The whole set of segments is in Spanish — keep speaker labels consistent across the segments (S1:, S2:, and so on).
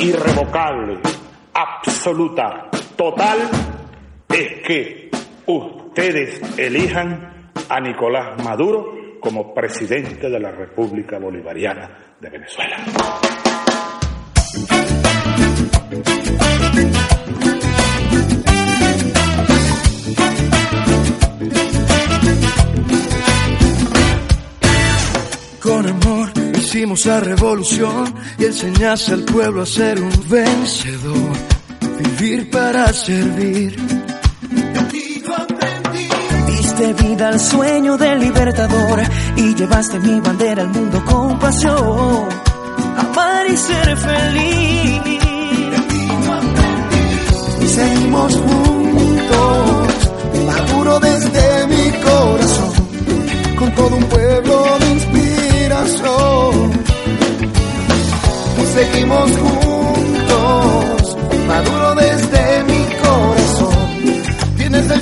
S1: irrevocable, absoluta, total, es que ustedes elijan a Nicolás Maduro como presidente de la República Bolivariana de Venezuela.
S2: Hicimos la revolución y enseñaste al pueblo a ser un vencedor, vivir para servir.
S3: Diste vida al sueño del libertador y llevaste mi bandera al mundo con pasión. Amar y ser feliz.
S2: Y seguimos juntos, maduro desde mi corazón, con todo un pueblo de seguimos juntos, maduro desde mi corazón, tienes del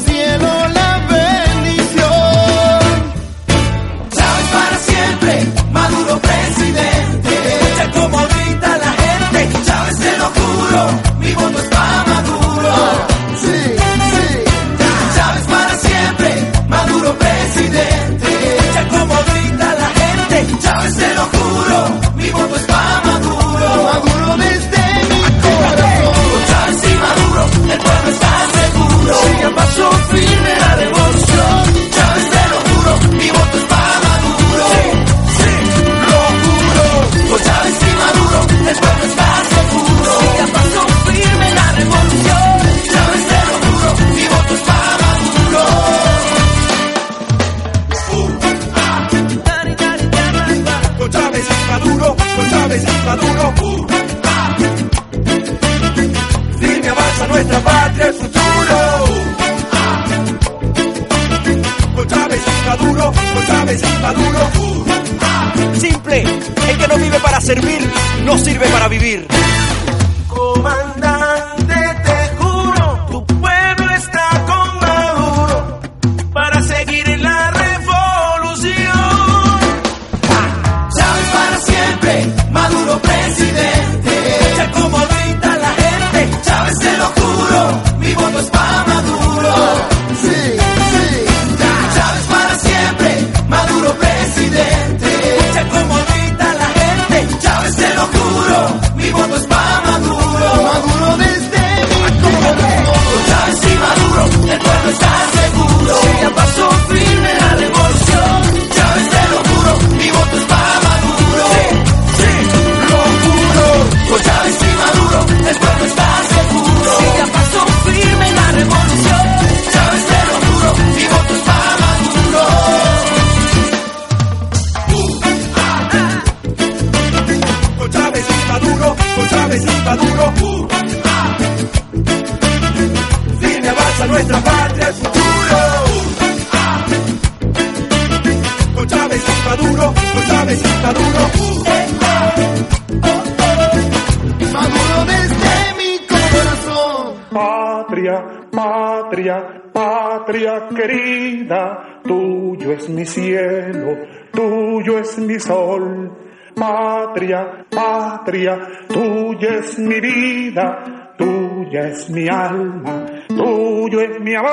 S1: patria querida, tuyo es mi cielo, tuyo es mi sol. Patria, patria, tuya es mi vida, tuya es mi alma, tuyo es mi amor.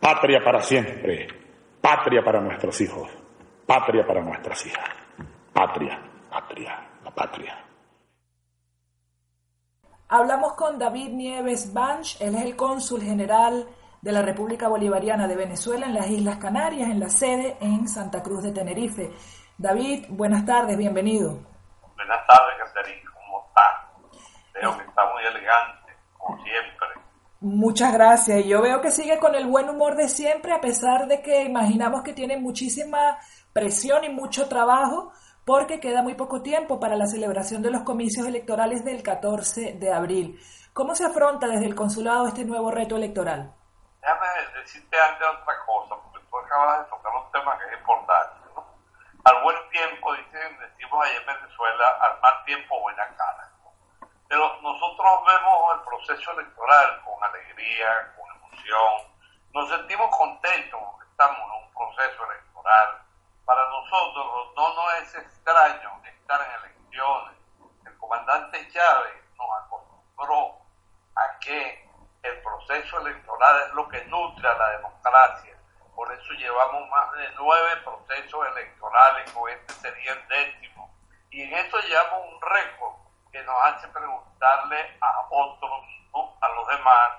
S1: Patria para siempre, patria para nuestros hijos, patria para nuestras hijas. Patria, patria, la patria.
S4: Hablamos con David Nieves Banch, él es el cónsul general de la República Bolivariana de Venezuela en las Islas Canarias, en la sede en Santa Cruz de Tenerife. David, buenas tardes, bienvenido.
S5: Buenas tardes, Caterina, ¿cómo está? Veo que está muy elegante, como siempre.
S4: Muchas gracias. Y yo veo que sigue con el buen humor de siempre, a pesar de que imaginamos que tiene muchísima presión y mucho trabajo, porque queda muy poco tiempo para la celebración de los comicios electorales del 14 de abril. ¿Cómo se afronta desde el consulado este nuevo reto electoral?
S5: Déjame decirte antes otra cosa, porque tú acabas de tocar un tema que es importante. Al buen tiempo, dicen, decimos allá en Venezuela, al mal tiempo buena cara. Pero nosotros vemos el proceso electoral con alegría, con emoción, nos sentimos contentos porque estamos en un proceso electoral. Para nosotros no nos es extraño estar en elecciones. El comandante Chávez nos acostumbró a que el proceso electoral es lo que nutre a la democracia. Por eso llevamos más de nueve procesos electorales, con este sería el décimo. Y en eso llevamos un récord que nos hace preguntarle a otros, a los demás,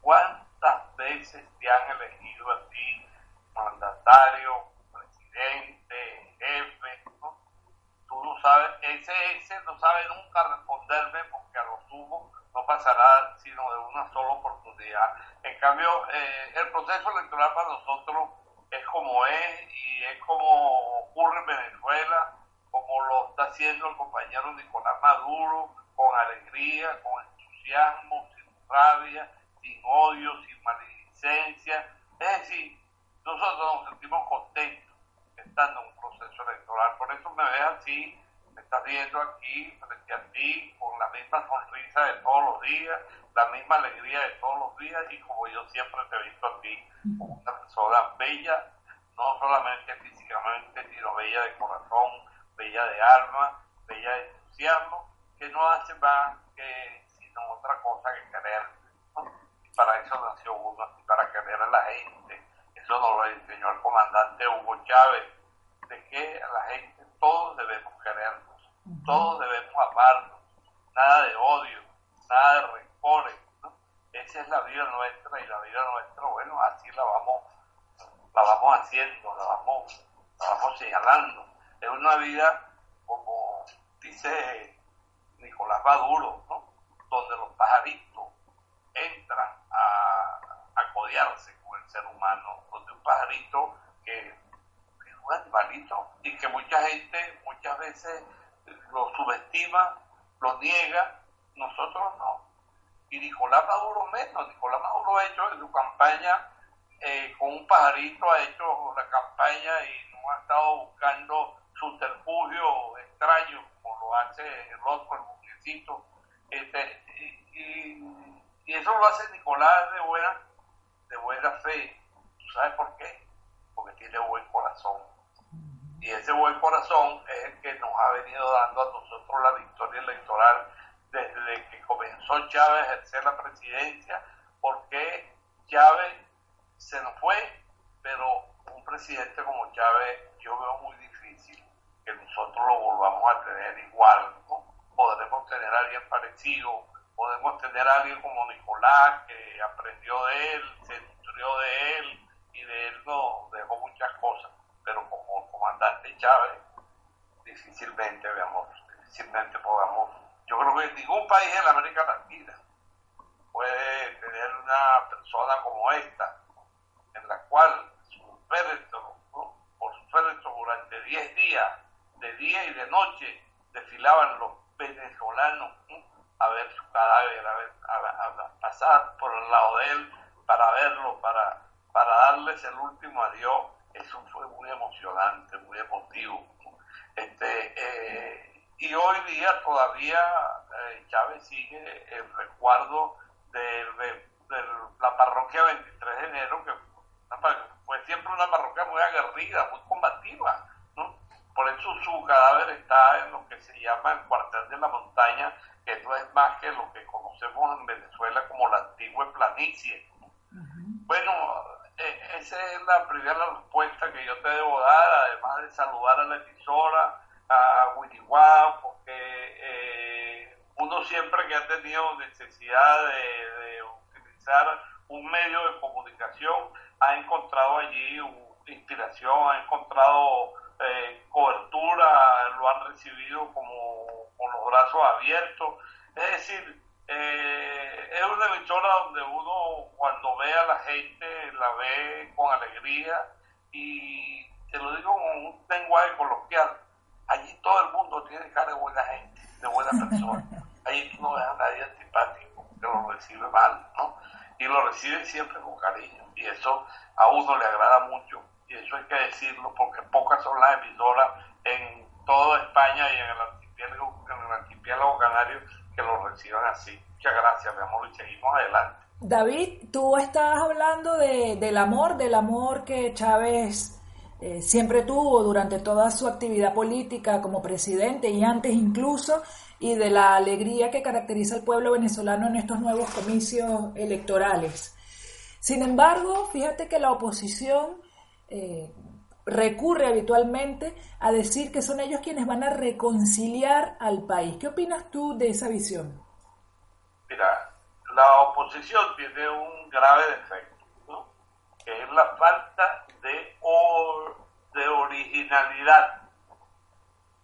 S5: cuántas veces te han elegido a ti mandatario, presidente, jefe. Tú no sabes, ese, ese no sabe nunca responderme porque a lo sumo no pasará sino de una sola oportunidad. En cambio, eh, el proceso electoral para nosotros es como es y es como ocurre en Venezuela, como lo está haciendo el compañero Nicolás Maduro, con alegría, con entusiasmo, sin rabia, sin odio, sin maledicencia. Es decir, nosotros nos sentimos contentos estando en un proceso electoral. Por eso me ves así, me estás viendo aquí frente a ti con la misma sonrisa de todos los días, la misma alegría de todos los días y como yo siempre te he visto a ti como una persona bella, no solamente físicamente, sino bella de corazón, bella de alma, bella de entusiasmo, que no hace más que sino otra cosa que querer. Y para eso nació uno, para querer a la gente. Eso nos lo enseñó el comandante Hugo Chávez, de que a la gente todos debemos querernos, todos debemos amarnos, nada de odio, nada de. Esa es la vida nuestra y la vida nuestra, bueno, así la vamos, la vamos haciendo, la vamos, la vamos señalando. Es una vida, como dice Nicolás Maduro, ¿no? donde los pajaritos entran a, a codearse con el ser humano, donde un pajarito que es un animalito y que mucha gente muchas veces lo subestima, lo niega, nosotros no. Y Nicolás Maduro menos, Nicolás Maduro ha hecho en su campaña eh, con un pajarito, ha hecho la campaña y no ha estado buscando subterfugio extraño como lo hace el otro, el muñecito. Este, y, y, eso lo hace Nicolás de buena, de buena fe. ¿Tú sabes por qué? Porque tiene buen corazón. Y ese buen corazón es el que nos ha venido dando a nosotros la victoria electoral desde que comenzó Chávez a ejercer la presidencia, porque Chávez se nos fue, pero un presidente como Chávez yo veo muy difícil que nosotros lo volvamos a tener igual, ¿no? Podremos tener a alguien parecido, podemos tener a alguien como Nicolás, que aprendió de él, se nutrió de él y de él nos dejó muchas cosas, pero como comandante Chávez, difícilmente veamos, difícilmente podamos. Yo creo que ningún país en América Latina puede tener una persona como esta, en la cual su féretro, ¿no? por su féretro durante 10 días, de día y de noche, desfilaban los venezolanos ¿no? a ver su cadáver, a, ver, a, a, pasar por el lado de él para verlo, para, para darles el último adiós. Eso fue muy emocionante, muy emotivo. Este, y hoy día todavía eh, Chávez sigue el recuerdo de, de, de, la parroquia 23 de enero, que fue siempre una parroquia muy aguerrida, muy combativa. ¿no? Por eso su cadáver está en lo que se llama el cuartel de la montaña, que no es más que lo que conocemos en Venezuela como la antigua planicie. Uh -huh. Bueno, eh, esa es la primera respuesta que yo te debo dar, además de saludar a la emisora, a Winiwá, porque eh, uno siempre que ha tenido necesidad de, de, utilizar un medio de comunicación ha encontrado allí inspiración, ha encontrado eh, cobertura, lo han recibido como con los brazos abiertos. Es decir, eh, es una emisora donde uno cuando ve a la gente la ve con alegría y te lo digo con un lenguaje coloquial, allí todo el mundo tiene cara de buena gente, de buena persona. Allí tú no ves a nadie antipático que lo recibe mal, ¿no? Y lo recibe siempre con cariño. Y eso a uno le agrada mucho. Y eso hay que decirlo porque pocas son las emisoras en toda España y en el archipiélago, en el archipiélago canario que lo reciban así. Muchas gracias, mi amor, y seguimos adelante.
S4: David, tú estabas hablando de, del amor, del amor que Chávez eh, siempre tuvo durante toda su actividad política como presidente y antes incluso, y de la alegría que caracteriza al pueblo venezolano en estos nuevos comicios electorales. Sin embargo, fíjate que la oposición eh, recurre habitualmente a decir que son ellos quienes van a reconciliar al país. ¿Qué opinas tú de esa visión?
S5: Mira, la oposición tiene un grave defecto, ¿no? que es la falta de, de originalidad.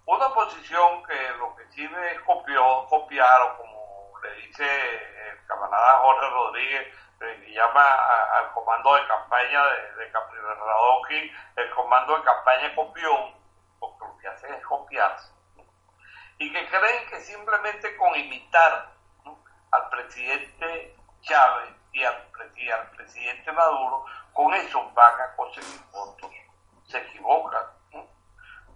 S5: Una oposición que lo que sirve es copió, copiar, o como le dice el camarada Jorge Rodríguez, que llama al comando de campaña de, de Radoki, el comando de campaña copión, porque lo que hace es copiarse. Y que creen que simplemente con imitar al presidente Chávez y al, presidente Maduro, con eso van a conseguir votos. Se equivocan.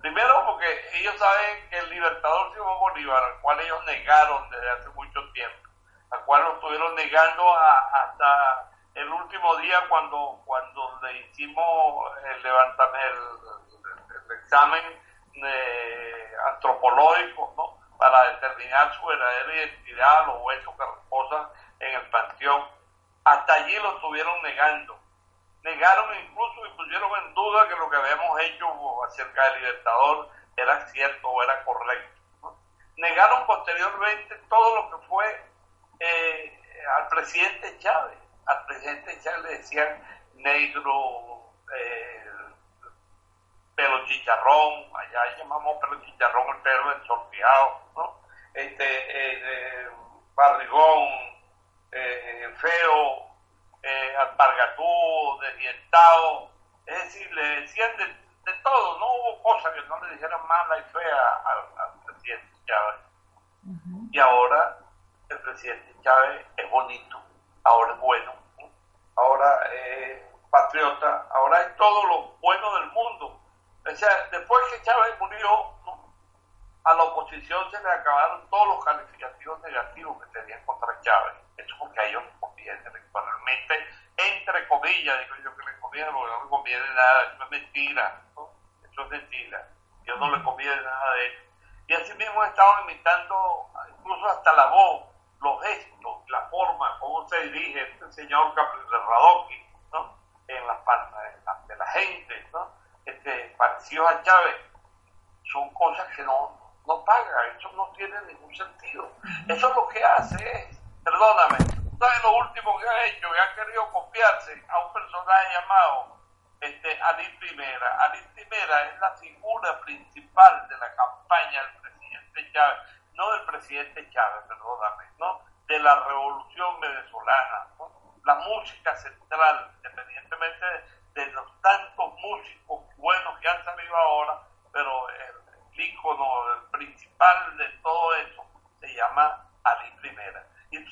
S5: Primero porque ellos saben que el libertador Simón Bolívar, al cual ellos negaron desde hace mucho tiempo, al cual lo estuvieron negando hasta el último día cuando, cuando le hicimos el, levantamiento, el, examen eh, antropológico, ¿no? para determinar su verdadera identidad, los huesos que reposan en el panteón. Hasta allí lo estuvieron negando. Negaron incluso y pusieron en duda que lo que habíamos hecho acerca del Libertador era cierto o era correcto. Negaron posteriormente todo lo que fue eh, al presidente Chávez. Al presidente Chávez le decían negro, eh, pelo chicharrón, allá llamamos pelo chicharrón el pelo ensorteado, ¿no? Este, eh, barrigón, eh, feo, eh, alpargatú, desdientado, es decir, le decían de, todo, no hubo cosa que no le dijeran mala y fea al, presidente Chávez. Y ahora el presidente Chávez es bonito, ahora es bueno, ahora es patriota, ahora es todo lo bueno del mundo. O sea, después que Chávez murió, a la oposición se le acabaron todos los calificativos negativos que tenían contra Chávez. Porque a ellos les conviene, realmente, entre comillas, digo yo que les conviene, porque no les conviene nada, eso es mentira, eso es mentira, ellos no les conviene nada de eso. Y así mismo estaban imitando incluso hasta la voz, los gestos, la forma, cómo se dirige este señor Radoki, ¿no? En las palmas de la gente, ¿no? este, parecidos a Chávez, son cosas que no, no paga, eso no tiene ningún sentido. Eso lo que hace es, perdóname, ¿sabes lo último que ha hecho? Que ha querido copiarse a un personaje llamado este, Ali Primera. Ali Primera es la figura principal de la campaña del presidente Chávez, no del presidente Chávez, perdóname, ¿no? de la revolución venezolana. La música central, independientemente de los tantos músicos buenos que han salido ahora, pero el, ícono el principal de todo eso se llama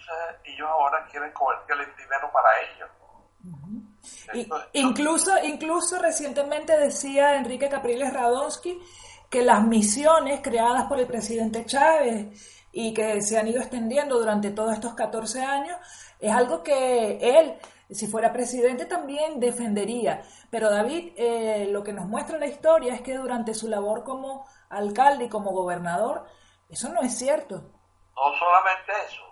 S5: entonces ellos ahora quieren coger Ali Primero para ellos.
S4: incluso, incluso recientemente decía Enrique Capriles Radonsky que las misiones creadas por el presidente Chávez y que se han ido extendiendo durante todos estos 14 años es algo que él si fuera presidente también defendería. Pero David, eh, lo que nos muestra la historia es que durante su labor como alcalde y como gobernador, eso no es cierto.
S5: No solamente eso,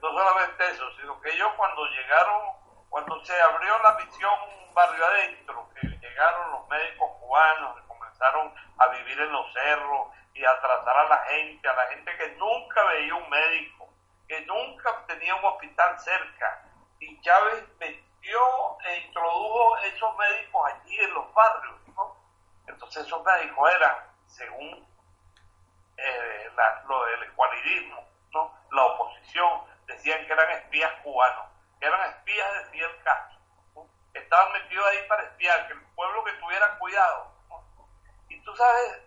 S5: ¿no? Solamente eso, sino que ellos cuando llegaron, cuando se abrió la misión barrio adentro, que llegaron los médicos cubanos, que comenzaron a vivir en los cerros y a tratar a la gente, a la gente que nunca veía un médico, que nunca tenía un hospital cerca, y Chávez metió e introdujo esos médicos allí en los barrios, ¿no? Entonces esos médicos eran, según eh, lo del ecualidismo, ¿no? La oposición, decían que eran espías cubanos, que eran espías de Fidel Castro, estaban metidos ahí para espiar, que el pueblo que tuviera cuidado, Y tú sabes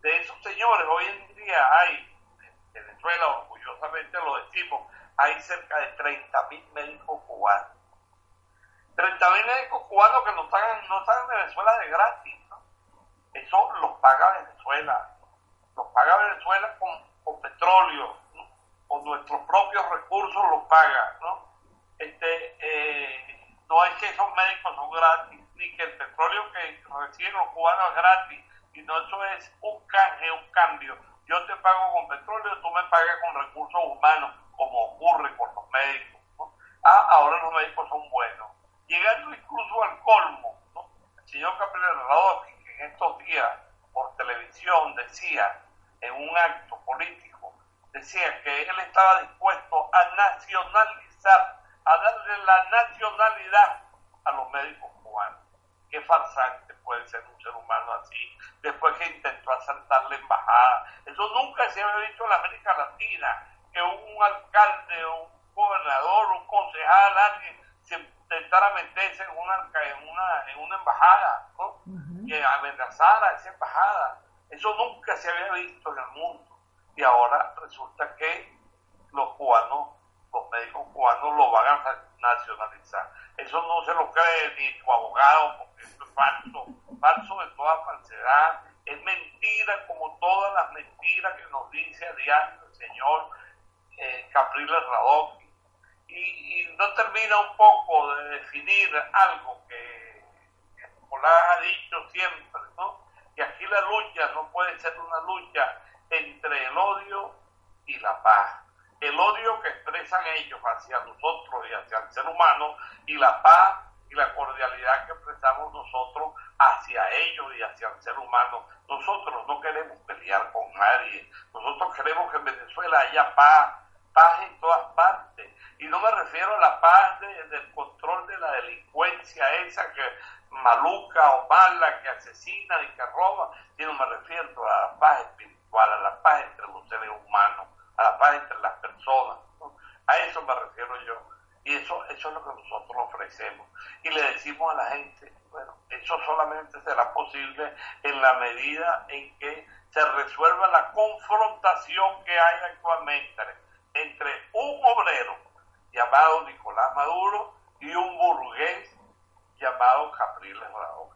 S5: de esos señores, hoy en día hay, en Venezuela orgullosamente lo decimos, hay cerca de 30 mil médicos cubanos. 30 mil médicos cubanos que no están, no están en Venezuela de gratis. Eso los paga Venezuela. Los paga Venezuela con, petróleo, con nuestros propios recursos los paga. ¿no? Este, eh, no es que esos médicos son gratis, ni que el petróleo que reciben los cubanos es gratis, sino eso es un canje, un cambio. Yo te pago con petróleo, tú me pagas con recursos humanos, como ocurre con los médicos. Ah, ahora los médicos son buenos. Llegando incluso al colmo, el señor Capelero Radowski, que en estos días por televisión decía, en un acto decía que él estaba dispuesto a nacionalizar, a darle la nacionalidad a los médicos cubanos. Qué farsante puede ser un ser humano así, después que intentó asaltar la embajada. Eso nunca se había visto en la América Latina, que un alcalde, un gobernador, un concejal, alguien se intentara meterse en una, en una, en una embajada, ¿no? que amenazara a esa embajada. Eso nunca se había visto en el mundo. Y ahora resulta que los cubanos, los médicos cubanos lo van a nacionalizar. Eso no se lo cree ni tu abogado, porque eso es falso, falso de toda falsedad. Es mentira como todas las mentiras que nos dice a diario el señor eh, Capriles Radocchi. Y, no termina un poco de definir algo que Nicolás ha dicho siempre, ¿no? Que aquí la lucha no puede ser una lucha entre el odio y la paz el odio que expresan ellos hacia nosotros y hacia el ser humano y la paz y la cordialidad que expresamos nosotros hacia ellos y hacia el ser humano. Nosotros no queremos pelear con nadie. Nosotros queremos que en Venezuela haya paz, paz en todas partes. Y no me refiero a la paz del control de la delincuencia esa que maluca o mala, que asesina y que roba, sino me refiero a la paz entre los seres humanos a la paz entre las personas. A eso me refiero yo. Y eso, eso es lo que nosotros ofrecemos. Y le decimos a la gente, bueno, eso será posible en la medida en que se resuelva la confrontación que hay actualmente entre un obrero llamado Nicolás Maduro y un burgués llamado Capriles Bravo.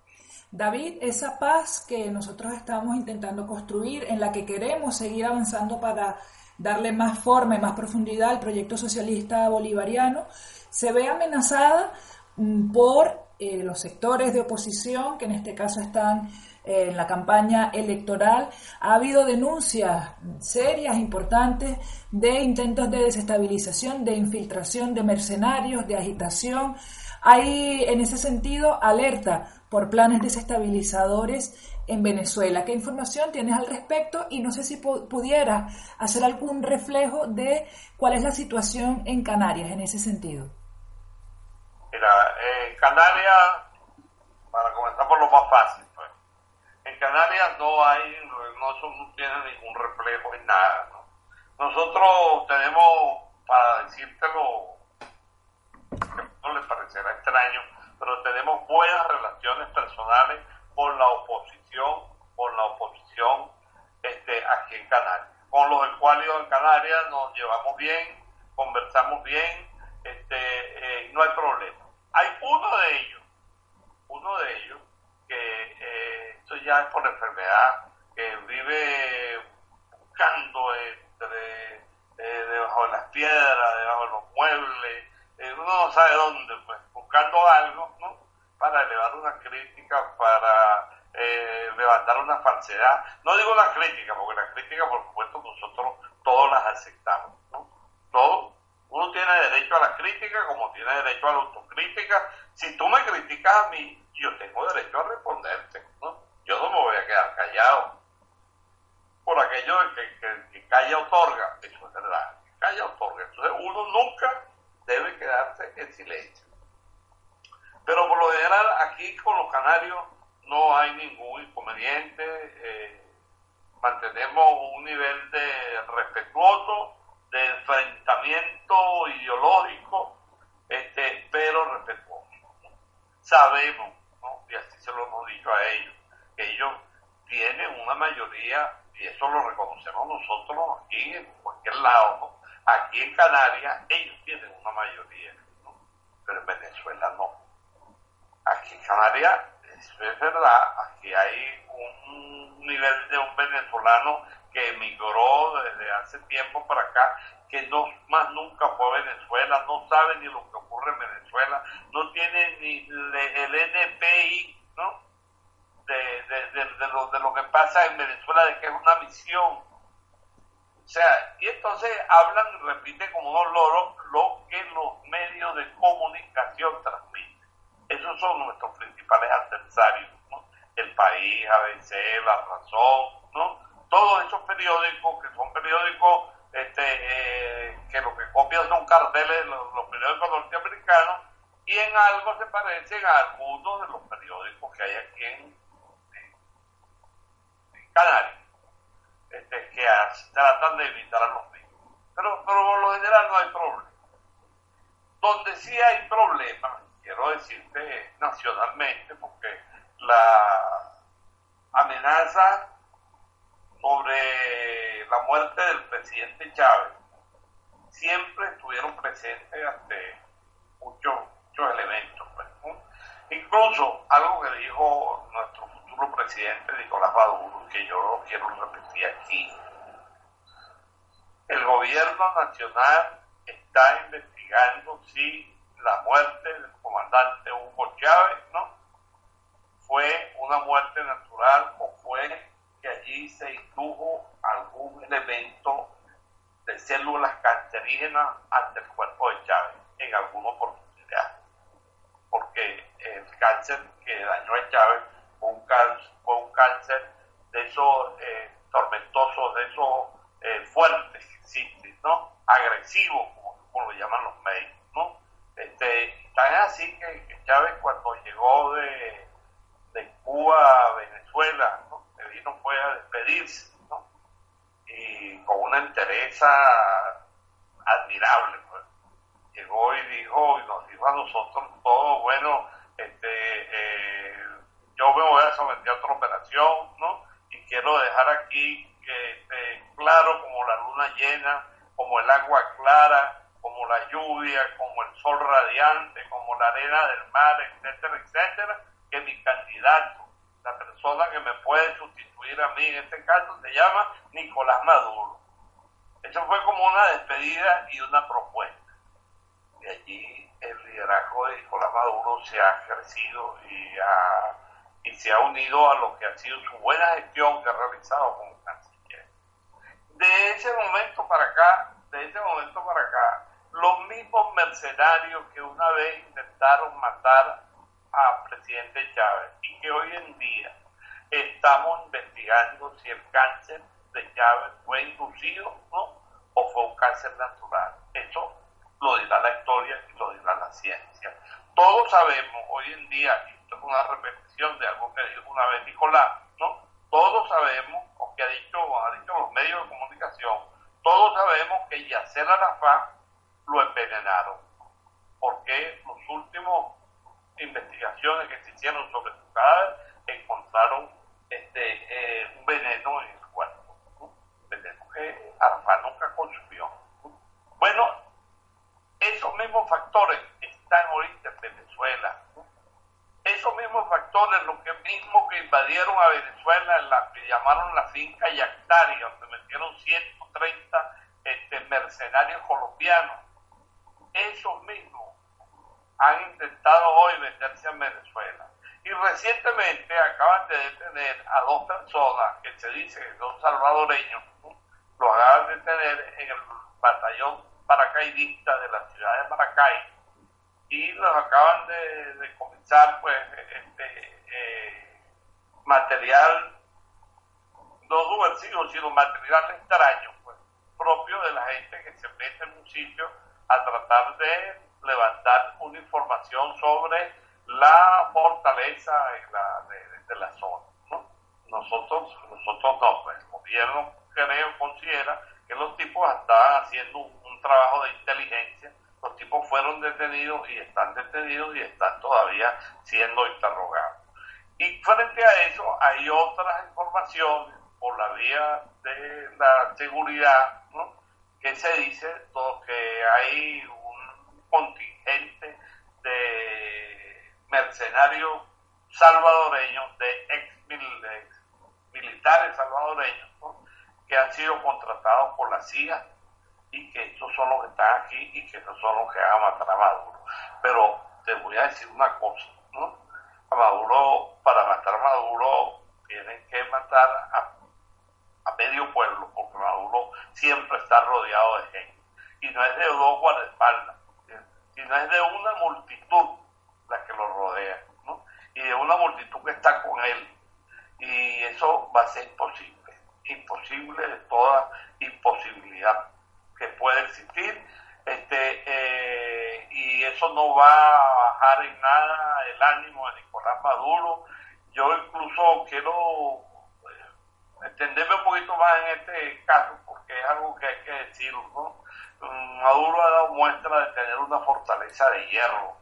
S4: David, esa paz que nosotros estamos intentando construir, en la que queremos seguir avanzando para darle más forma y más profundidad al proyecto socialista bolivariano, se ve amenazada mm, por eh, los sectores de oposición, que en este caso están eh, en la campaña electoral. Ha habido denuncias serias, importantes, de intentos de desestabilización, de infiltración de mercenarios, de agitación. Hay, en ese sentido, alerta por planes desestabilizadores en Venezuela. ¿Qué información tienes al respecto? Y no sé si pudiera hacer algún reflejo de cuál es la situación en Canarias en ese sentido.
S5: Mira, en Canarias, para comenzar por lo más fácil, pues, en Canarias no hay, no, no tiene ningún reflejo en nada. Nosotros tenemos, para decírtelo, no les parecerá extraño, pero tenemos buenas relaciones personales con la oposición, con la oposición este, aquí en Canarias. Con los escuálidos en Canarias nos llevamos bien, conversamos bien, este, eh, no hay problema. Hay uno de ellos, uno de ellos, que eh, esto ya es por enfermedad, que vive buscando entre, eh, debajo de las piedras, debajo de los muebles, uno no sabe dónde, pues, buscando algo, ¿no? para elevar una crítica, para eh, levantar una falsedad. No digo una crítica, porque la crítica, por supuesto, nosotros todos las aceptamos. ¿no? Todo. Uno tiene derecho a la crítica como tiene derecho a la autocrítica. Si tú me criticas a mí, yo tengo derecho a responderte. ¿no? Yo no me voy a quedar callado. Por aquello de que, que, que calla otorga. Eso es verdad. Que calla otorga. Entonces uno nunca debe quedarse en silencio. Pero por lo general aquí con los canarios no hay ningún inconveniente, eh, mantenemos un nivel de respetuoso, de enfrentamiento ideológico, este, pero respetuoso. Sabemos, y así se lo hemos dicho a ellos, que ellos tienen una mayoría y eso lo reconocemos nosotros aquí en cualquier lado, aquí en Canarias ellos tienen una mayoría, pero en Venezuela no. Aquí en Canarias, es verdad, aquí hay un nivel de un venezolano que emigró desde hace tiempo para acá, que no más nunca fue a Venezuela, no sabe ni lo que ocurre en Venezuela, no tiene ni el NPI, ¿no? De, de, lo, de lo que pasa en Venezuela, de que es una misión. O sea, y entonces hablan y repiten como unos loros lo que los medios de comunicación transmiten. Esos son nuestros principales adversarios, ¿no? El país, ABC, La Razón, periódicos, que son periódicos este, eh, que lo que copian son carteles, los, los periódicos norteamericanos, y en algo se parecen a algunos de los periódicos que hay aquí en, Canarias, este, que tratan de evitar a los mismos. Pero, pero por lo general no hay problema. Donde sí hay problemas, quiero decirte nacionalmente, porque la amenaza sobre la muerte del presidente Chávez siempre estuvieron presentes ante muchos, muchos elementos. Pues, Incluso algo que dijo nuestro futuro presidente Nicolás Maduro, que yo quiero repetir aquí. El gobierno nacional está investigando si la muerte del comandante Hugo Chávez ¿no? fue una muerte natural o fue que allí se indujo algún elemento de células cancerígenas ante el cuerpo de Chávez en alguna oportunidad. Porque el cáncer que dañó a Chávez fue un cáncer, de esos eh, tormentosos, de esos eh, fuertes que existen, ¿no? Agresivos, como, lo llaman los médicos, ¿no? Este, tan así que, Chávez cuando llegó de, de Cuba a Venezuela, fue a despedirse, ¿no? Y con una entereza admirable, pues. Llegó y dijo, y nos dijo a nosotros todo, bueno, este, eh, yo me voy a someter a otra operación, ¿no? Y quiero dejar aquí que este, claro como la luna llena, como el agua clara, como la lluvia, como el sol radiante, como la arena del mar, etcétera, etcétera, que mi candidato la persona que me puede sustituir a mí en este caso se llama Nicolás Maduro. Eso fue como una despedida y una propuesta. Y allí el liderazgo de Nicolás Maduro se ha crecido y, se ha unido a lo que ha sido su buena gestión que ha realizado como canciller. De ese momento para acá, de ese momento para acá, los mismos mercenarios que una vez intentaron matar a presidente Chávez y que hoy en día estamos investigando si el cáncer de Chávez fue inducido o fue un cáncer natural. Eso lo dirá la historia y lo dirá la ciencia. Todos sabemos hoy en día, esto es una repetición de algo que dijo una vez Nicolás, ¿no? Todos sabemos, o que ha dicho, ha dicho los medios de comunicación, todos sabemos que Yacer Arafat lo envenenaron. Porque los últimos investigaciones que se hicieron sobre su cadáver encontraron este, eh, un veneno en su cuerpo, un veneno que Arafat nunca consumió. Bueno, esos mismos factores están ahorita en Venezuela. Esos mismos factores, los que mismos que invadieron a Venezuela, en la que llamaron la finca Yactari, donde metieron 130 este, mercenarios colombianos, esos mismos han intentado hoy meterse en Venezuela. Recientemente acaban de detener a dos personas que se dice que son salvadoreños, los acaban de detener en el batallón paracaidista de la ciudad de Maracay y los acaban de, comenzar pues este eh, material no subversivo sino material extraño pues propio de la gente que se mete en un sitio a tratar de levantar una información sobre la fortaleza de, la zona. Nosotros, nosotros no, pues, el gobierno creo, considera que los tipos estaban haciendo un, trabajo de inteligencia, los tipos fueron detenidos y están detenidos y están todavía siendo interrogados. Y frente a eso hay otras informaciones por la vía de la seguridad, ¿no? que se dice que hay un contingente de mercenarios salvadoreños, de ex, militares salvadoreños, que han sido contratados por la CIA y que estos son los que están aquí y que no son los que van a matar a Maduro. Pero te voy a decir una cosa, ¿no? A Maduro, para matar a Maduro, tienen que matar a, medio pueblo, porque Maduro siempre está rodeado de gente. Y no es de dos guardaespaldas, sino es de una multitud que lo rodea, ¿no? Y de una multitud que está con él. Y eso va a ser imposible, imposible de toda imposibilidad que puede existir. Este, eh, y eso no va a bajar en nada el ánimo de Nicolás Maduro. Yo incluso quiero eh, extenderme un poquito más en este caso, porque es algo que hay que decirlo, ¿no? Maduro ha dado muestra de tener una fortaleza de hierro.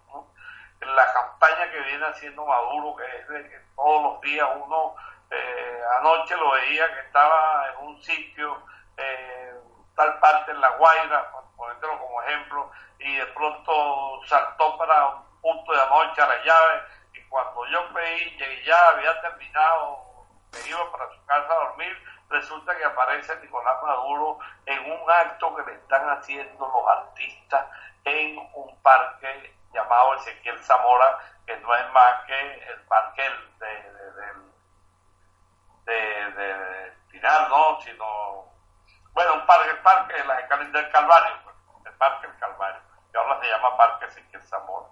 S5: La campaña que viene haciendo Maduro, que es de que todos los días uno, eh, anoche lo veía que estaba en un sitio tal parte en La Guaira, ponértelo como ejemplo, y de pronto saltó para un punto de anoche a la llave, y cuando yo veí que ya había terminado, me iba para su casa a dormir, resulta que aparece Nicolás Maduro en un acto que le están haciendo los artistas en un parque llamado Ezequiel Zamora, que no es más que el parque de, de, de ¿no? sino bueno, un parque, el parque de las escaleras del Calvario, pues, el parque del Calvario, que ahora se llama Parque Ezequiel Zamora.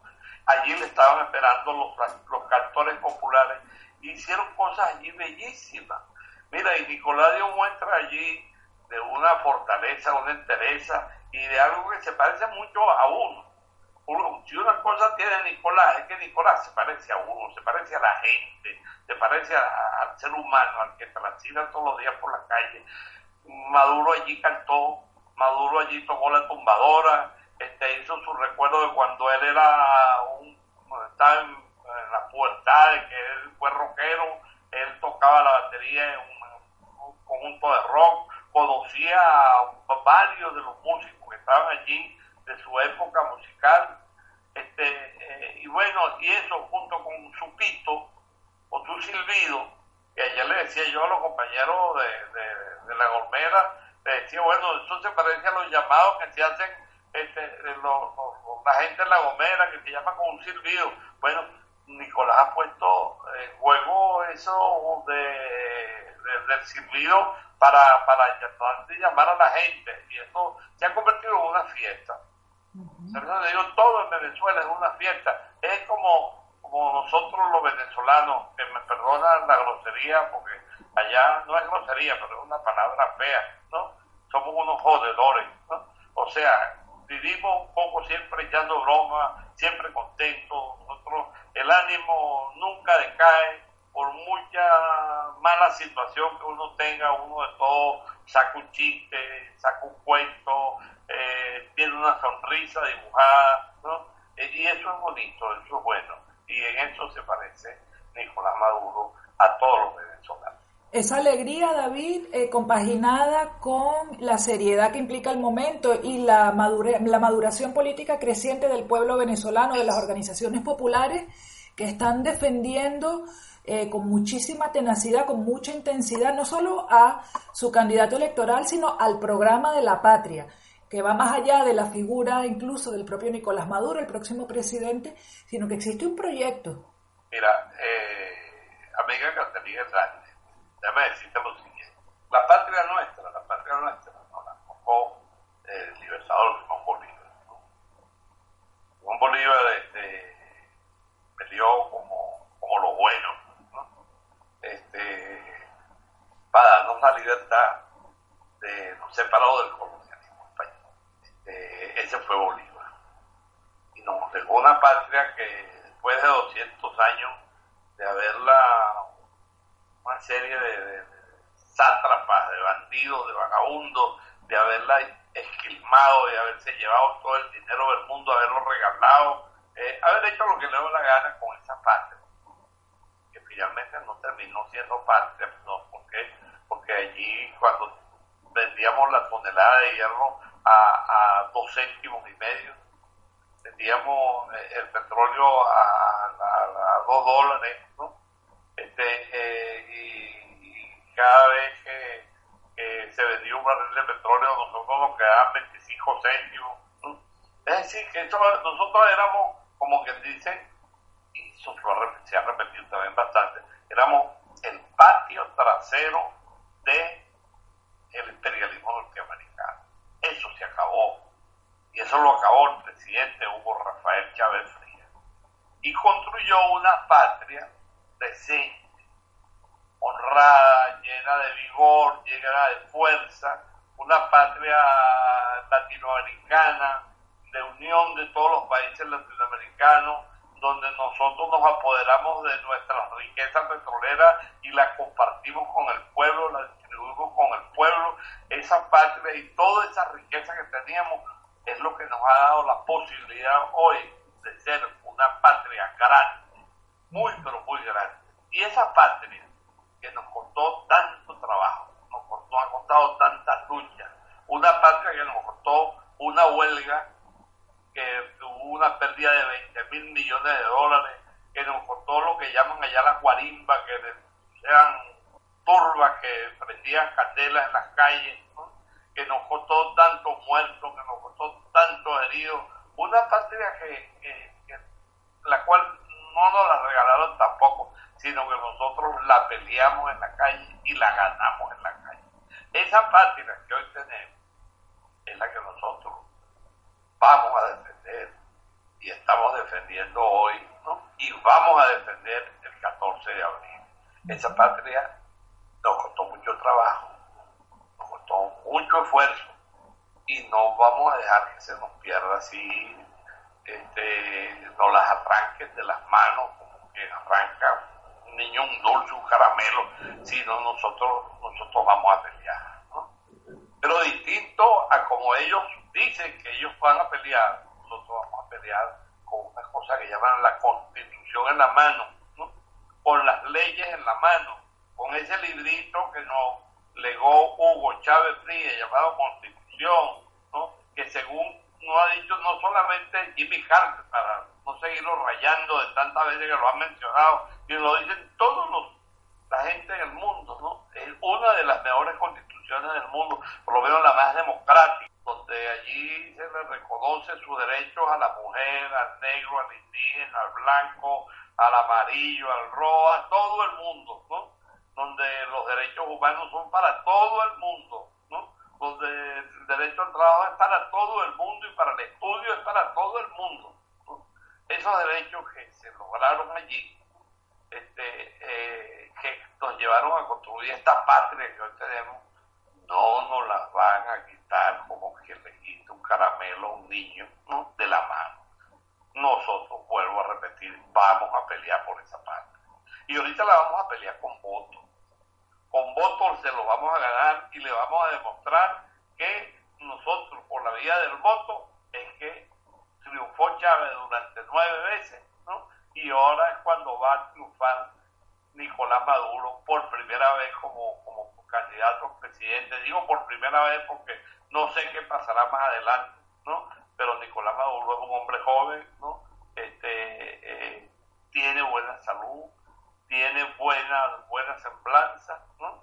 S5: Allí le estaban esperando los, los cantores populares y hicieron cosas allí bellísimas. Mira, y Nicolás dio muestra allí de una fortaleza, una entereza y de algo que se parece mucho a uno. Si una cosa tiene Nicolás, es que Nicolás se parece a uno, se parece a la gente, se parece al ser humano, al que transita todos los días por la calle. Maduro allí cantó, Maduro allí tocó la tumbadora, este, hizo su recuerdo de cuando él era un, estaba en, la pubertad, de que él fue rockero, él tocaba la batería en un, conjunto de rock, conocía a varios de los músicos que estaban allí de su época musical, bueno, y eso junto con su pito o su silbido, que ayer le decía yo a los compañeros de de la Golmera, le decía, bueno, eso se parece a los llamados que se hacen este, la gente en la Gomera, que se llama con un silbido. Bueno, Nicolás ha puesto en juego eso de, del silbido para, para llamar a la gente, y esto se ha convertido en una fiesta. Digo, todo en Venezuela es una fiesta. Es como, como nosotros los venezolanos, que me perdonan la grosería porque allá no es grosería, pero es una palabra fea, ¿no? Somos unos jodedores, ¿no? O sea, vivimos un poco siempre echando broma, siempre contentos, nosotros, el ánimo nunca decae, por mucha mala situación que uno tenga, uno de todo saca un chiste, saca un cuento, eh, tiene una sonrisa dibujada, ¿no? E, y eso es bonito, eso es bueno. Y en eso se parece Nicolás Maduro a todos los venezolanos.
S4: Esa alegría, David, eh, compaginada con la seriedad que implica el momento y la, la maduración política creciente del pueblo venezolano, de las organizaciones populares que están defendiendo eh, con muchísima tenacidad, con mucha intensidad, no solo a su candidato electoral, sino al programa de la patria, que va más allá de la figura incluso del propio Nicolás Maduro, el próximo presidente, sino que existe un proyecto.
S5: Mira, eh, amiga Catalina déjame decirte lo siguiente. La patria nuestra, la patria nuestra, nos la tocó el libertador Simón Bolívar. ¿no? Simón Bolívar este, peleó como, como lo bueno, ¿no? este, para darnos la libertad de nos separó del colonialismo español. Este, ese fue Bolívar. Y nos dejó una patria que después de 200 años de haberla una serie de, sátrapas, de bandidos, de vagabundos, de haberla esquilmado, de haberse llevado todo el dinero del mundo, haberlo regalado, eh, haber hecho lo que le dio la gana con esa no patria, ¿no? porque, porque que allí cuando vendíamos la tonelada de hierro a, a dos céntimos y medio, vendíamos eh, el petróleo a, a, dos dólares, ¿no? Este, eh, y, cada vez que, se vendía un barril de petróleo, nosotros nos quedaban 25 céntimos. Es decir, que nosotros éramos, como que dicen, y eso se ha repetido también bastante, éramos el patio trasero de el imperialismo norteamericano. Eso se acabó. Y eso lo acabó el presidente Hugo Rafael Chávez Frías. Y construyó una patria decente, honrada, llena de vigor, llena de fuerza, una patria latinoamericana, de unión de todos los países donde nosotros nos apoderamos de nuestra riqueza petrolera y la compartimos con el pueblo, la distribuimos con el pueblo, esa patria y toda esa riqueza que teníamos es lo que nos ha dado la posibilidad hoy de ser una patria grande, muy pero muy grande. Y esa patria que nos costó tanto trabajo, nos, costó, ha costado tanta lucha, una patria que nos costó una huelga que tuvo una pérdida de 20 mil millones de dólares, que nos costó lo que llaman allá las guarimbas, que eran turbas que prendían candelas en las calles, que nos costó tanto muertos, que nos costó tanto heridos, una patria que, la cual no nos la regalaron tampoco, sino que nosotros la peleamos en la calle y la ganamos en la calle. Esa patria que hoy tenemos es la que nosotros vamos a defender y estamos defendiendo hoy y vamos a defender el 14 de abril. Esa patria nos costó mucho trabajo, nos costó mucho esfuerzo y no vamos a dejar que se nos pierda así, este, no las arranquen de las manos como que arranca un niño un dulce, un caramelo, sino nosotros, nosotros vamos a pelear. Pero distinto a como ellos dicen que ellos van a pelear, nosotros con una cosa que llaman la constitución en la mano, con las leyes en la mano, con ese librito que nos legó Hugo Chávez Frías llamado Constitución, que según nos ha dicho no solamente Jimmy Carter, para no seguirlo rayando de tantas veces que lo han mencionado, sino lo dicen todos los la gente en el mundo, ¿no? Es una de las mejores constituciones del mundo, por lo menos la más democrática, donde allí le reconoce sus derechos a la mujer, al negro, al indígena, al blanco, al amarillo, al rojo, a todo el mundo, ¿no? Donde los derechos humanos son para todo el mundo, ¿no? Donde el derecho al trabajo es para todo el mundo y para el estudio es para todo el mundo. Esos derechos que se lograron allí, este, eh, que nos llevaron a construir esta patria que hoy tenemos, no nos las van a quitar como que le quita un caramelo a un niño de la mano. Nosotros, vuelvo a repetir, vamos a pelear por esa patria. Y ahorita la vamos a pelear con votos. Con votos se lo vamos a ganar y le vamos a demostrar que nosotros, por la vía del voto, es que triunfó Chávez durante nueve veces, ¿no? Y ahora es cuando va a triunfar Nicolás Maduro por primera vez como, como candidato a presidente. Digo por primera vez porque no sé qué pasará más adelante, ¿no? Pero Nicolás Maduro es un hombre joven, ¿no? Este, eh, tiene buena salud, tiene buena, buena semblanza, ¿no?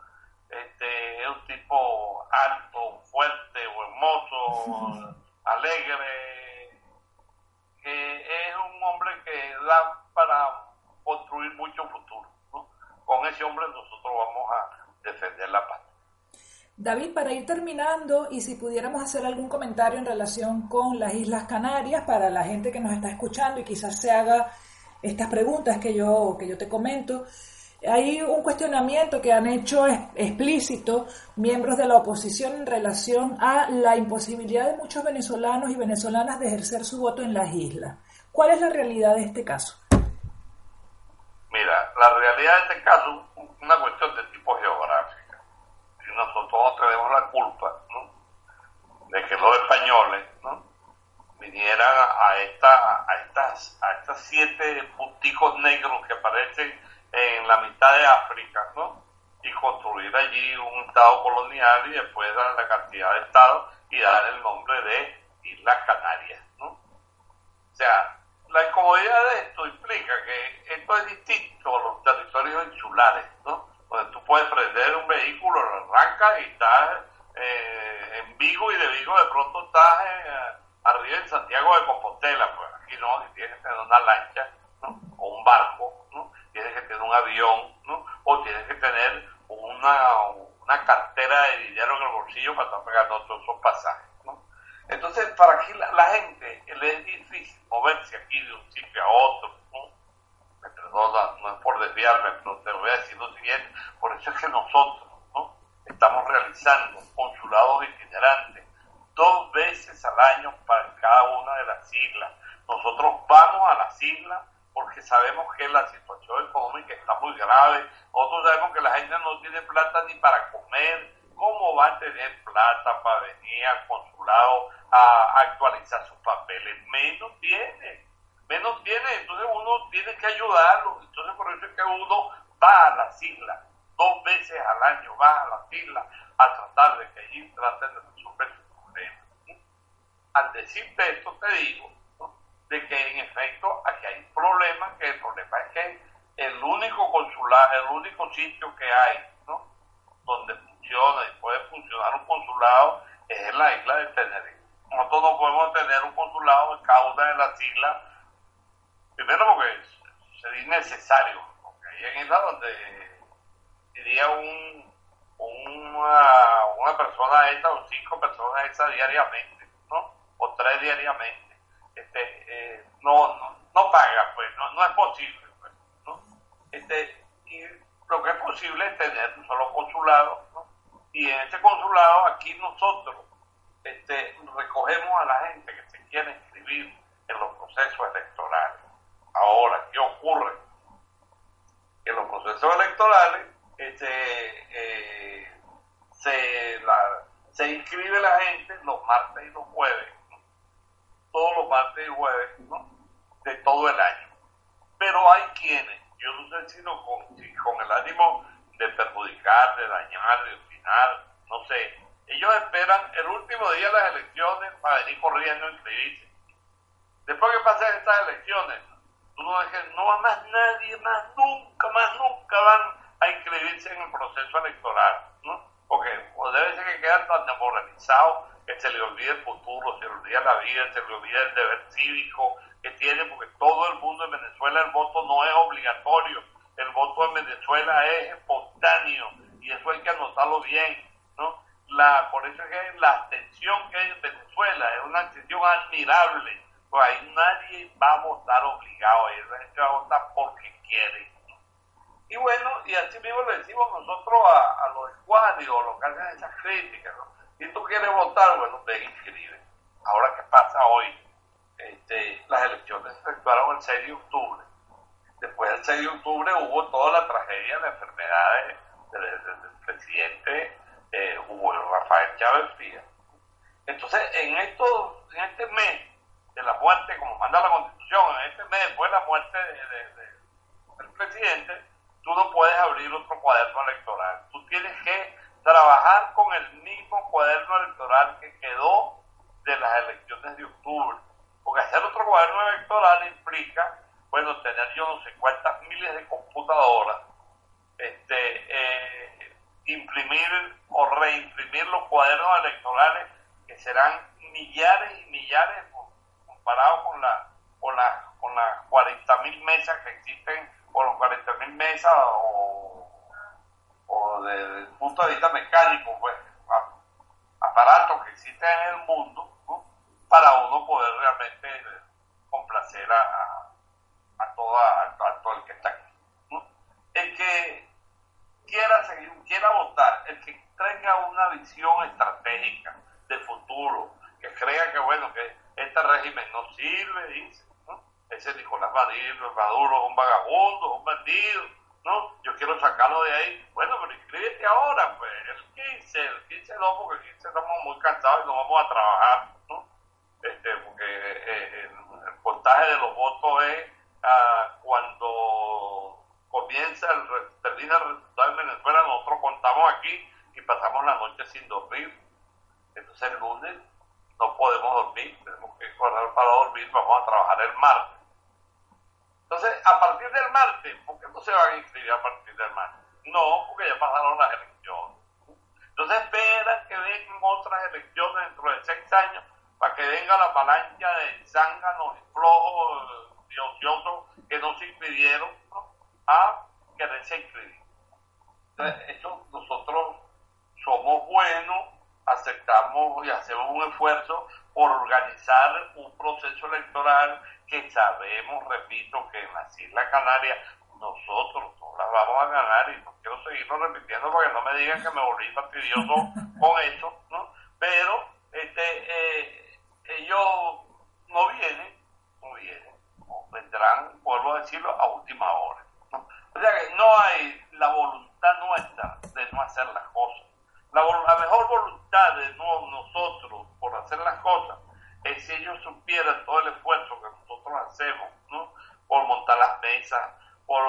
S5: Este, es un tipo alto, fuerte, hermoso, alegre, que es un hombre que da para construir mucho futuro con ese hombre nosotros vamos a defender la paz.
S4: David, para ir terminando, y si pudiéramos hacer algún comentario en relación con las Islas Canarias para la gente que nos está escuchando y quizás se haga estas preguntas que yo, que yo te comento. Hay un cuestionamiento que han hecho explícito miembros de la oposición en relación a la imposibilidad de muchos venezolanos y venezolanas de ejercer su voto en las islas. ¿Cuál es la realidad de este caso?
S5: Mira, la realidad de este caso una cuestión de tipo geográfica. Y nosotros no tenemos la culpa de que los españoles vinieran a, esta, a, estas, a estas siete punticos negros que aparecen en la mitad de África, ¿no? y construir allí un estado colonial y después dar la cantidad de estados y dar el nombre de Islas Canarias, ¿no? O sea, la incomodidad de esto implica que esto es distinto a los territorios insulares, ¿no? Donde tú puedes prender un vehículo, lo arrancas y estás eh, en Vigo y de Vigo de pronto estás eh, arriba en Santiago de Compostela, pues aquí no, tienes que tener una lancha, ¿no? O un barco, ¿no? Tienes que tener un avión, ¿no? O tienes que tener una, una cartera de dinero en el bolsillo para estar pagando todos esos pasajes, ¿no? Entonces, para aquí la, gente le es difícil moverse aquí de un sitio a otro, ¿no? Me perdona, no es por desviarme, pero te voy a decir lo siguiente, por eso es que nosotros, ¿no? Estamos realizando consulados itinerantes dos veces al año para cada una de las islas. Nosotros vamos a las islas porque sabemos que la situación económica está muy grave. Nosotros sabemos que la gente no tiene plata ni para comer. ¿Cómo va a tener plata para venir al consulado a actualizar sus papeles? Menos tiene, menos tiene. Entonces uno tiene que ayudarlo. Entonces por eso es que uno va a las islas dos veces al año, va a las islas a tratar de que allí traten de resolver sus problemas. Al decirte esto te digo de que en efecto aquí hay un problema, que el problema es que el único consulado, el único sitio que hay. Donde funciona y puede funcionar un consulado es en la isla de Tenerife. Nosotros no podemos tener un consulado en cada una de las islas, primero porque sería innecesario, porque hay en islas donde iría un, una, una persona esta o cinco personas esta diariamente, ¿no? O tres diariamente este, eh, no, no, paga, pues, no, no es posible. Pues, ¿no? Este, y lo que es posible es tener un solo consulado, ¿no? y en ese consulado aquí nosotros este, recogemos a la gente que se quiere inscribir en los procesos electorales. Ahora, ¿qué ocurre? Que los procesos electorales este, eh, se, la, se inscribe la gente los martes y los jueves todos los martes y jueves de todo el año. Pero hay quienes, yo no sé si no con, con el ánimo de perjudicar, de dañar, de opinar, no sé, ellos esperan el último día de las elecciones para venir corriendo a inscribirse. Después que pasen estas elecciones, tú no dejes, no va más nadie, más nunca, más nunca van a inscribirse en el proceso electoral, ¿no? Porque o debe ser que quedan tan demoralizados que se le olvide el futuro, se le olvida la vida, se le olvida el deber cívico que tiene, porque todo el mundo en Venezuela el voto no es obligatorio, el voto en Venezuela es espontáneo y eso hay que anotarlo bien, ¿no? La, por eso es que la abstención que hay en Venezuela es una abstención admirable, pues ahí nadie va a votar obligado, ahí la gente va a votar porque quiere. Y bueno, y así mismo le decimos nosotros a, a los escuadrios, los que hacen esas críticas, ¿no? Si tú quieres votar, bueno, te inscribe. Ahora, ¿qué pasa hoy? Este, las elecciones se efectuaron el 6 de octubre. Después del 6 de octubre hubo toda la tragedia de enfermedades del, presidente eh, Hugo Rafael Chávez Frías. Entonces, en, esto, en este mes de la muerte, como manda la Constitución, en este mes después de la muerte del presidente, tú no puedes abrir otro cuaderno electoral. Tú tienes que trabajar con el mismo cuaderno electoral que quedó de las elecciones de octubre. Porque hacer otro cuaderno electoral implica, bueno, tener yo no sé cuántas miles de computadoras, este, eh, imprimir o reimprimir los cuadernos electorales que serán millares y millares comparados con la con, la, con las 40 mil mesas que existen, o los 40 mil mesas o o desde el punto de vista mecánico, pues, aparatos que existen en el mundo, para uno poder realmente complacer a, a, toda, a, todo el que está aquí. El que quiera seguir, quiera votar, el que tenga una visión estratégica de futuro, que crea que bueno, que este régimen no sirve, dice, ese Nicolás Maduro, es un vagabundo, un bandido, no, yo quiero sacarlo de ahí. Bueno, pero inscríbete ahora, pues, el 15, el 15 no, porque el 15 estamos muy cansados y no vamos a trabajar, ¿no? Este, porque eh, el, el, de los votos es ah, cuando comienza el, termina el resultado en Venezuela, nosotros contamos aquí y pasamos la noche sin dormir. Entonces el lunes no podemos dormir, tenemos que correr para dormir, vamos a trabajar el martes. Entonces, a partir del martes, ¿por qué no se van a inscribir a partir del martes? No, porque ya pasaron las elecciones. Entonces espera que vengan otras elecciones dentro de seis años para que venga la avalancha de zánganos y flojos y ociosos que no se inscribieron a quererse inscribir. Entonces, eso nosotros somos buenos, aceptamos y hacemos un esfuerzo por organizar un proceso electoral que sabemos, repito, que en las Islas Canarias nosotros no las vamos a ganar y no quiero seguirlo repitiendo porque no me digan que me volví fastidioso con eso, ¿no? Pero este, eh, ellos no vienen, no vienen, vendrán, vuelvo a decirlo, a última hora. ¿no? O sea que no hay la voluntad nuestra de no hacer las cosas. La, mejor voluntad de no, nosotros por hacer las cosas es si ellos supieran todo el esfuerzo que nosotros hacemos, ¿no? Por montar las mesas, por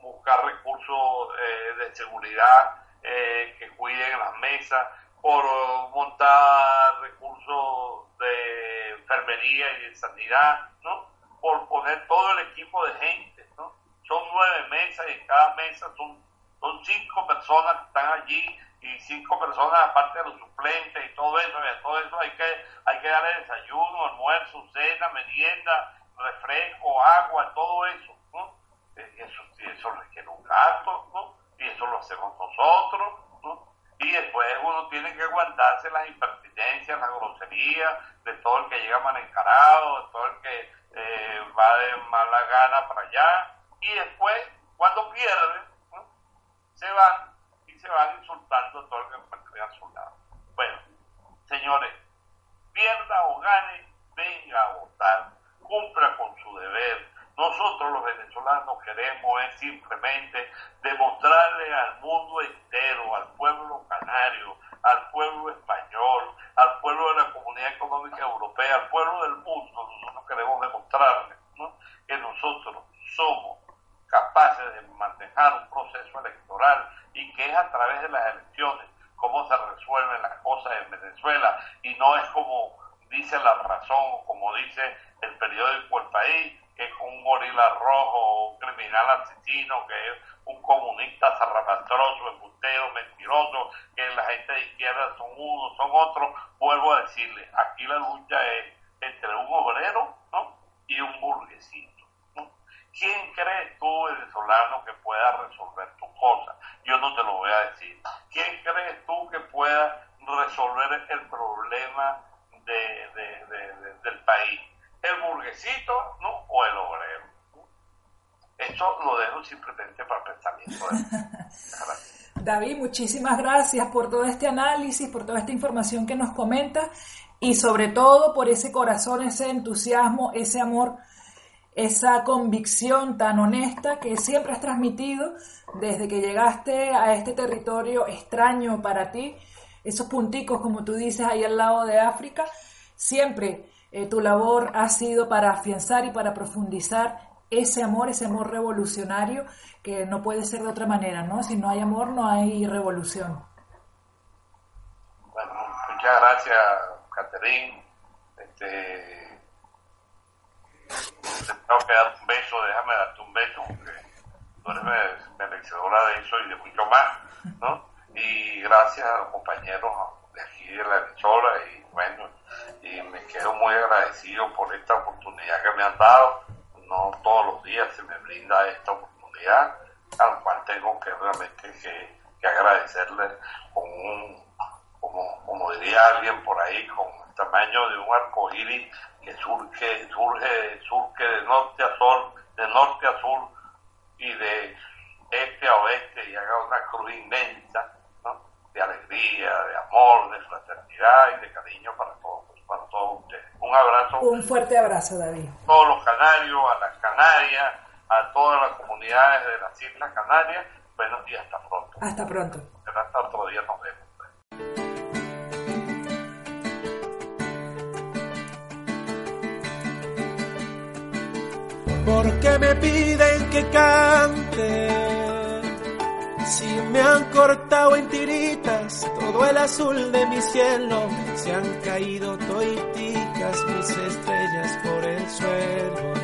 S5: buscar recursos eh, de seguridad eh, que cuiden las mesas, por montar recursos de enfermería y de sanidad, ¿no? Por poner todo el equipo de gente, ¿no? Son nueve mesas y en cada mesa son, son cinco personas que están allí y cinco personas aparte de los suplentes y todo eso, y todo eso hay que, hay que darle desayuno, almuerzo, cena, merienda, refresco, agua, todo eso, ¿no? Eso, eso requiere un gasto, ¿no? Y eso lo hacemos nosotros, ¿no? Y después uno tiene que aguantarse las impertinencias, las groserías de todo el que llega mal encarado, de todo el que eh, va de mala gana para allá. Y después, cuando pierde, se van y van insultando a todo el que a su lado. Bueno, señores, pierda o gane, venga a votar, cumpla con su deber. Nosotros los venezolanos queremos es simplemente demostrarle al mundo entero, al pueblo canario, al pueblo español, al pueblo de la Comunidad Económica Europea, al pueblo del mundo, nosotros queremos demostrarle que nosotros somos capaces de manejar un proceso electoral y que es a través de las elecciones cómo se resuelven las cosas en Venezuela y no es como dice la razón, como dice el periódico El País, que es un gorila rojo, un criminal asesino, que es un comunista zarrapastroso, embustero, mentiroso, que la gente de izquierda son unos, son otros. Vuelvo a decirle, aquí la lucha es entre un obrero ¿no? y un burguesito. ¿Quién crees tú, venezolano, que pueda resolver tu cosa? Yo no te lo voy a decir. ¿Quién crees tú que pueda resolver el problema de, de, de, del país? ¿El burguesito ¿no? o el obrero? Esto lo dejo simplemente para pensamiento.
S4: David, muchísimas gracias por todo este análisis, por toda esta información que nos comenta y sobre todo por ese corazón, ese entusiasmo, ese amor, esa convicción tan honesta que siempre has transmitido desde que llegaste a este territorio extraño para ti, esos punticos, como tú dices, ahí al lado de África, siempre eh, tu labor ha sido para afianzar y para profundizar ese amor, ese amor revolucionario que no puede ser de otra manera, ¿no? Si no hay amor, no hay revolución.
S5: Bueno, muchas gracias, Caterín. Este, te tengo que dar un beso, déjame darte un beso, porque tú eres merecedora de eso y de mucho más, ¿no? Y gracias a los compañeros de aquí de la emisora y bueno, y me quedo muy agradecido por esta oportunidad que me han dado. No todos los días se me brinda esta oportunidad, al cual tengo que realmente que, que agradecerle con un, como, como diría alguien por ahí, con el tamaño de un arco iris que surge, surge, surge de norte a sur, de norte a sur y de este a oeste y haga una cruz inmensa ¿no? de alegría, de amor, de fraternidad y de cariño para todos, para todos ustedes. Un abrazo.
S4: Un fuerte abrazo, David.
S5: A todos los canarios, a las Canarias, a todas las comunidades de las Islas Canarias. Buenos días, hasta pronto.
S4: Hasta pronto.
S5: Hasta otro día nos vemos.
S2: Porque me piden que cante
S6: me han cortado en tiritas todo el azul de mi cielo. Se han caído toiticas mis estrellas por el suelo.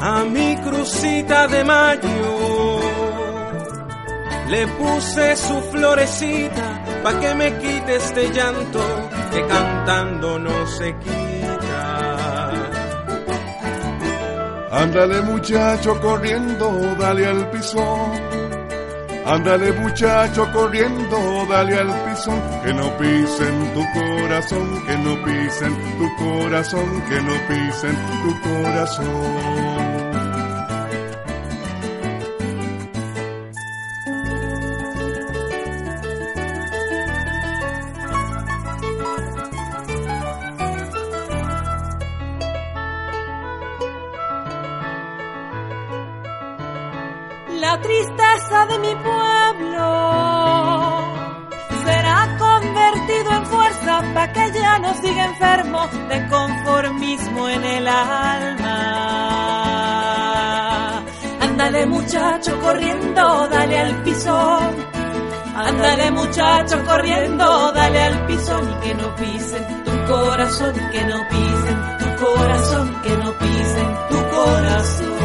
S6: A mi crucita de mayo le puse su florecita pa' que me quite este llanto que cantando no se quita.
S7: Ándale muchacho corriendo, dale al piso. Ándale muchacho corriendo, dale al piso. Que no pisen tu corazón, que no pisen tu corazón, que no pisen tu corazón.
S8: Corriendo, dale al pisón y que no pisen tu corazón, que no pisen tu corazón, que no pisen tu corazón.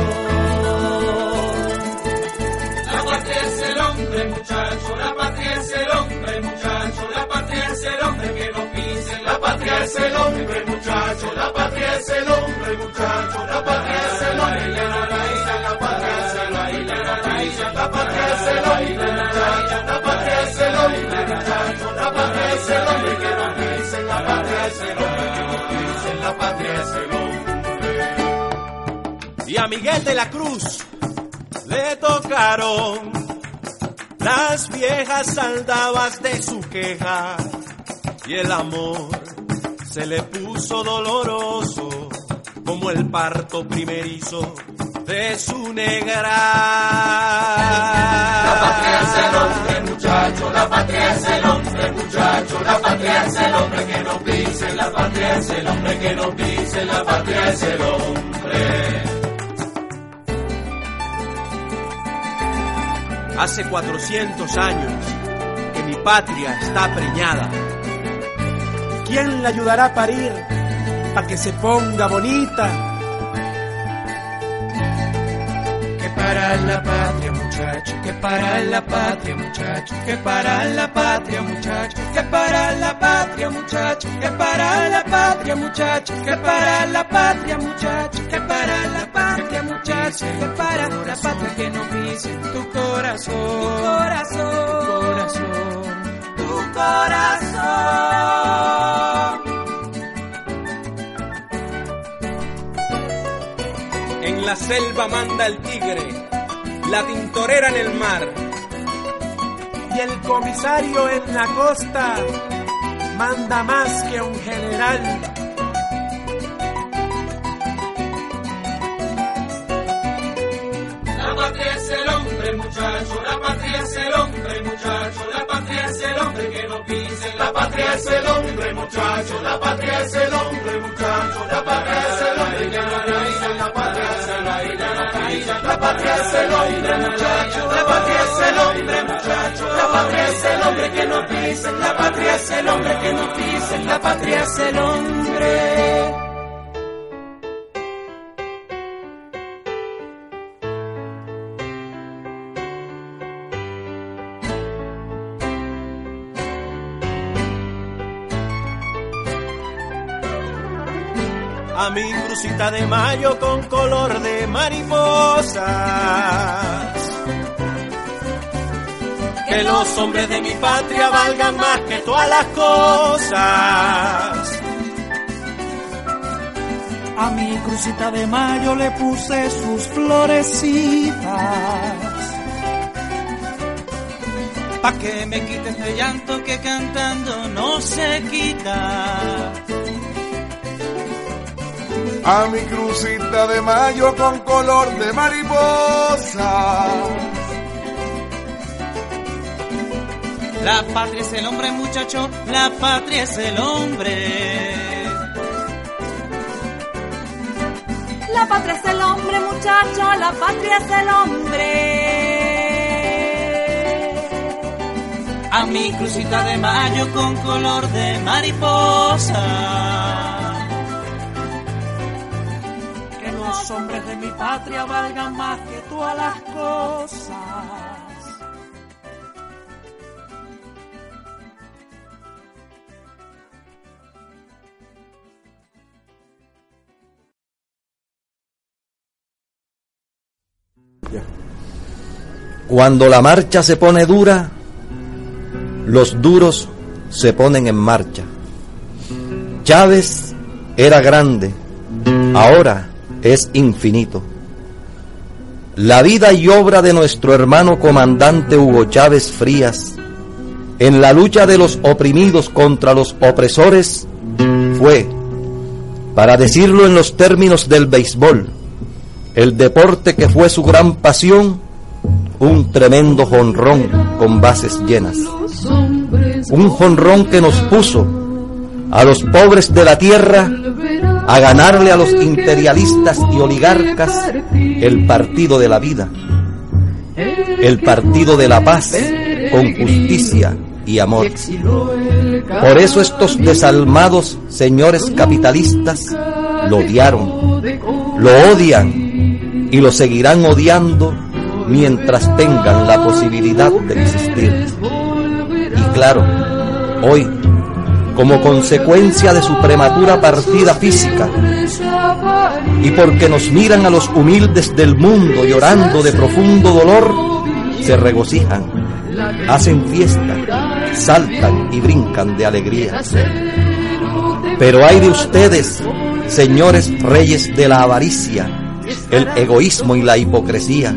S2: La patria es el hombre, muchacho, la patria es el hombre, muchacho, la patria es el hombre que no pisen. La patria es el hombre, muchacho, la patria es el hombre, muchacho, la patria es el hombre
S6: Y a Miguel de la Cruz le tocaron las viejas aldabas de su queja y el amor se le puso doloroso como el parto primerizo de su negra.
S2: La patria es el hombre, muchacho, la patria es el hombre, muchacho, la patria es el hombre que no pise, la patria es el hombre que no pise, la patria es el hombre.
S6: Hace 400 años que mi patria está preñada. ¿Quién la ayudará a parir para que se ponga bonita?
S9: Para la patria, muchacho, que para la patria, muchacho, que para la patria, muchacho, que para la patria, muchacho, que para la patria, muchacho, que para la patria, muchacho, que para la patria, muchacho, que para la patria que no pise tu corazón, tu corazón, tu corazón.
S6: En la selva manda el tigre, la tintorera en el mar y el comisario en la costa manda más que un general.
S2: La patria es el hombre, muchacho, la patria es el hombre, muchacho, la patria es el hombre que no pise. La patria es el hombre, muchacho, la patria es el hombre, muchacho, la patria es el hombre. La patria es el pise. La patria es el hombre, muchacho, la patria es el hombre, muchacho, la patria es el hombre que no pise. La patria es el hombre que no pise.
S9: La patria es el hombre.
S6: Crucita de mayo con color de mariposas. Que los hombres de mi patria valgan más que todas las cosas.
S9: A mi crucita de mayo le puse sus florecitas. Pa' que me quite este llanto que cantando no se quita.
S7: A mi crucita de mayo con color de mariposa.
S2: La patria es el hombre, muchacho, la patria es el hombre.
S8: La patria es el hombre, muchacho, la patria es el hombre.
S2: A mi crucita de mayo con color de mariposa.
S8: Hombres de mi patria valgan más que todas las cosas.
S10: Cuando la marcha se pone dura, los duros se ponen en marcha. Chávez era grande, ahora es infinito. La vida y obra de nuestro hermano comandante Hugo Chávez Frías en la lucha de los oprimidos contra los opresores fue, para decirlo en los términos del béisbol, el deporte que fue su gran pasión, un tremendo jonrón con bases llenas. Un jonrón que nos puso a los pobres de la tierra a ganarle a los imperialistas y oligarcas el partido de la vida, el partido de la paz con justicia y amor. Por eso estos desalmados señores capitalistas lo odiaron, lo odian y lo seguirán odiando mientras tengan la posibilidad de existir. Y claro, hoy, como consecuencia de su prematura partida física, y porque nos miran a los humildes del mundo llorando de profundo dolor, se regocijan, hacen fiesta, saltan y brincan de alegría. Pero hay de ustedes, señores reyes de la avaricia, el egoísmo y la hipocresía.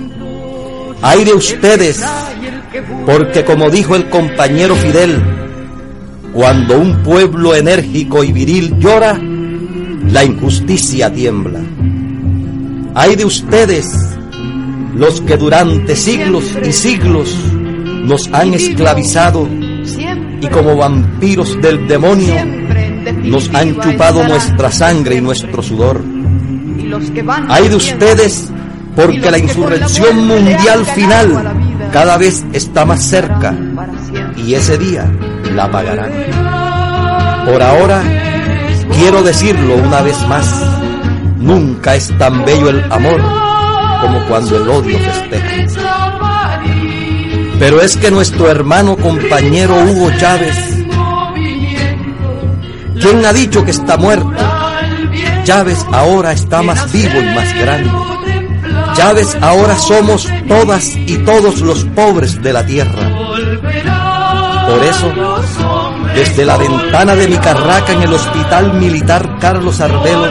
S10: Hay de ustedes, porque como dijo el compañero Fidel, cuando un pueblo enérgico y viril llora, la injusticia tiembla. Hay de ustedes, los que durante siglos y siglos nos han esclavizado y como vampiros del demonio nos han chupado nuestra sangre y nuestro sudor. Hay de ustedes porque la insurrección mundial final cada vez está más cerca. y ese día la pagarán. Por ahora, quiero decirlo una vez más, nunca es tan bello el amor como cuando el odio festeja. Pero es que nuestro hermano compañero Hugo Chávez, ¿quién ha dicho que está muerto? Chávez ahora está más vivo y más grande. Chávez ahora somos todas y todos los pobres de la tierra. Por eso, desde la ventana de mi carraca en el Hospital Militar Carlos Arbelo,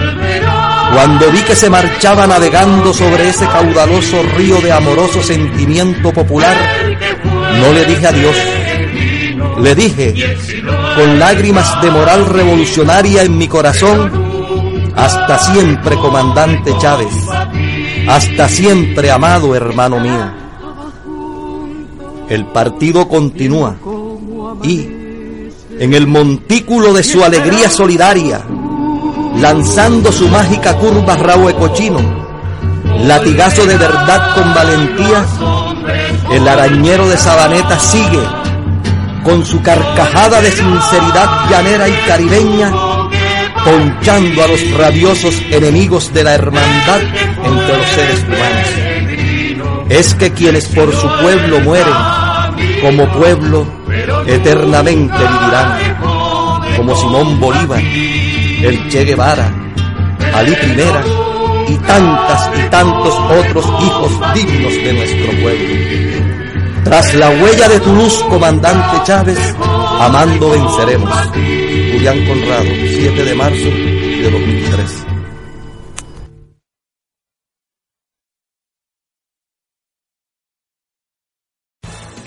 S10: cuando vi que se marchaba navegando sobre ese caudaloso río de amoroso sentimiento popular, no le dije adiós. Le dije, con lágrimas de moral revolucionaria en mi corazón, hasta siempre, comandante Chávez, hasta siempre, amado hermano mío. El partido continúa y, en el montículo de su alegría solidaria, lanzando su mágica curva Raúl cochino, latigazo de verdad con valentía, el arañero de Sabaneta sigue con su carcajada de sinceridad llanera y caribeña, ponchando a los rabiosos enemigos de la hermandad entre los seres humanos. Es que quienes por su pueblo mueren, como pueblo, eternamente vivirán, como Simón Bolívar, el Che Guevara, Ali Primera y tantas y tantos otros hijos dignos de nuestro pueblo. Tras la huella de tu luz, comandante Chávez, amando venceremos. Julián Conrado, 7 de marzo de 2003.